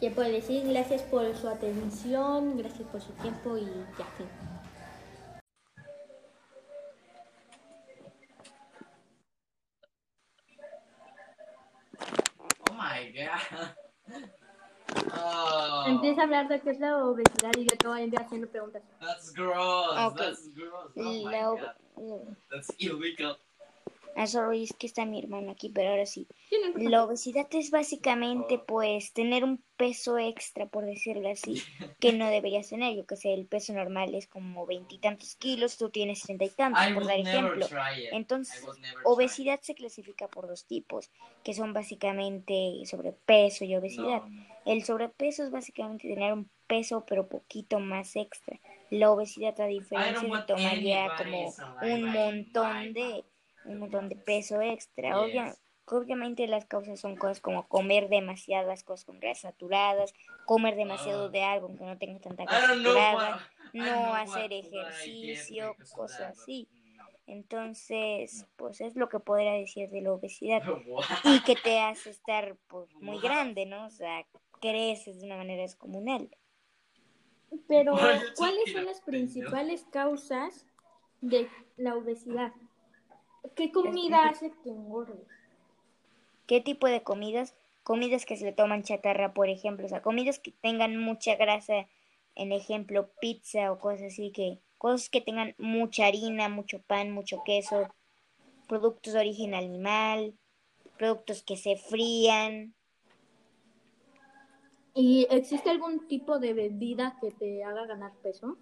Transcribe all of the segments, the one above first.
¿Qué puedo decir? Gracias por su atención, gracias por su tiempo y ya. Fin. Oh my god. Oh, Empieza a hablar de qué es la obesidad y yo te voy a ir haciendo preguntas. that's gross. That's gross. Oh my god. That's illegal. Ah, sorry, es que está mi hermano aquí, pero ahora sí. No. La obesidad es básicamente, pues, tener un peso extra, por decirlo así, que no deberías tener. Yo que sé, el peso normal es como veintitantos kilos, tú tienes treinta y tantos, I por dar ejemplo. Entonces, obesidad se clasifica por dos tipos, que son básicamente sobrepeso y obesidad. No, no. El sobrepeso es básicamente tener un peso, pero poquito más extra. La obesidad, a diferencia de tomar ya como un montón de, un montón de peso extra. Yes. Obvia- obviamente las causas son cosas como comer demasiadas cosas con grasas saturadas, comer demasiado Ah. de algo que no tenga tanta I grasa saturada, what, no know hacer ejercicio, cosas that, así. Entonces, pues es lo que podría decir de la obesidad What? y que te hace estar pues muy grande, ¿no? O sea, creces de una manera descomunal. Pero, ¿cuáles son las principales causas de la obesidad? ¿Qué comida hace que engordes? ¿Qué tipo de comidas? Comidas que se le toman chatarra, por ejemplo, o sea, comidas que tengan mucha grasa, en ejemplo, pizza o cosas así, que cosas que tengan mucha harina, mucho pan, mucho queso, productos de origen animal, productos que se frían, ¿Y existe algún tipo de bebida que te haga ganar peso?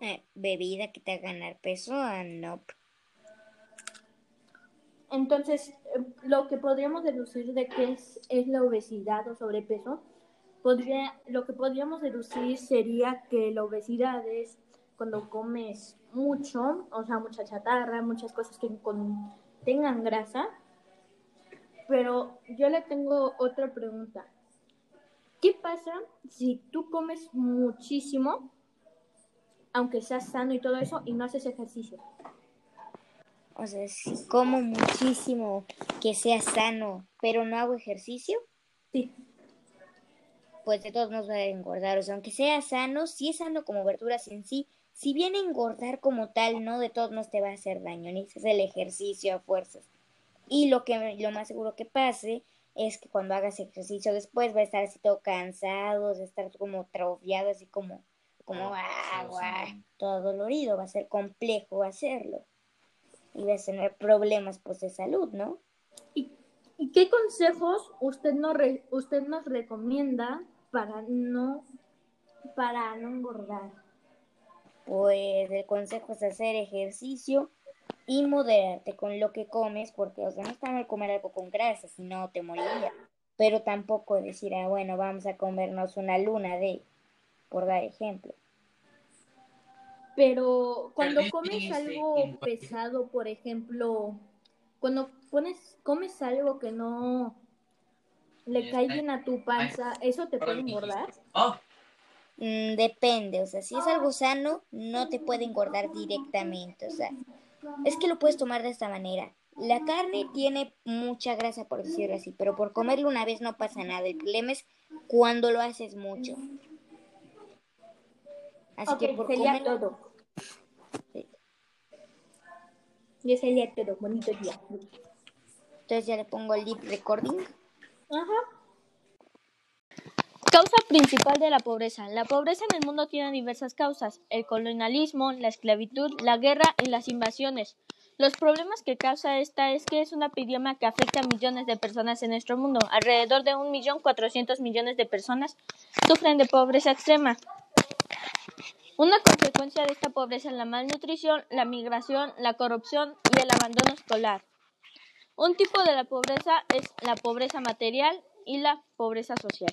eh, bebida que te haga ganar peso, ah, no. Entonces, eh, lo que podríamos deducir de qué es, la obesidad o sobrepeso, podría, lo que podríamos deducir sería que la obesidad es cuando comes mucho, o sea, mucha chatarra, muchas cosas que contengan grasa. Pero yo le tengo otra pregunta. ¿Qué pasa si tú comes muchísimo, aunque seas sano y todo eso, y no haces ejercicio? O sea, si como muchísimo que sea sano, pero no hago ejercicio, Sí. pues de todos modos va a engordar. O sea, aunque sea sano, si es sano como verduras en sí, si bien engordar como tal, no de todos modos te va a hacer daño, necesitas el ejercicio a fuerzas. Y lo que lo más seguro que pase es que cuando hagas ejercicio después va a estar así todo cansado, va a estar como atrofiado, así como, como ah, sí. todo dolorido, va a ser complejo hacerlo. Y vas a tener problemas pues de salud, ¿no? ¿Y, y qué consejos usted nos, re- usted nos recomienda para no, para no engordar? Pues el consejo es hacer ejercicio y moderarte con lo que comes, porque, o sea, no está mal comer algo con grasa, si no te moriría. Pero tampoco decir, ah, bueno, vamos a comernos una luna de, por dar ejemplo. Pero cuando comes algo pesado, por ejemplo, cuando pones, comes algo que no le cae bien a tu panza, ¿eso te puede engordar? Oh, Mm, depende, o sea, si es algo sano, no te puede engordar directamente, o sea, es que lo puedes tomar de esta manera. La carne tiene mucha grasa, por decirlo así, pero por comerlo una vez no pasa nada. El problema es cuando lo haces mucho. Así que por sería comer... todo. Sí. Y sería todo. Bonito día. Entonces ya le pongo recording. Ajá. Causa principal de la pobreza. La pobreza en el mundo tiene diversas causas. El colonialismo, la esclavitud, la guerra y las invasiones. Los problemas que causa esta es que es una epidemia que afecta a millones de personas en nuestro mundo. Alrededor de 1.400.000 millones de personas sufren de pobreza extrema. Una consecuencia de esta pobreza es la malnutrición, la migración, la corrupción y el abandono escolar. Un tipo de la pobreza es la pobreza material y la pobreza social.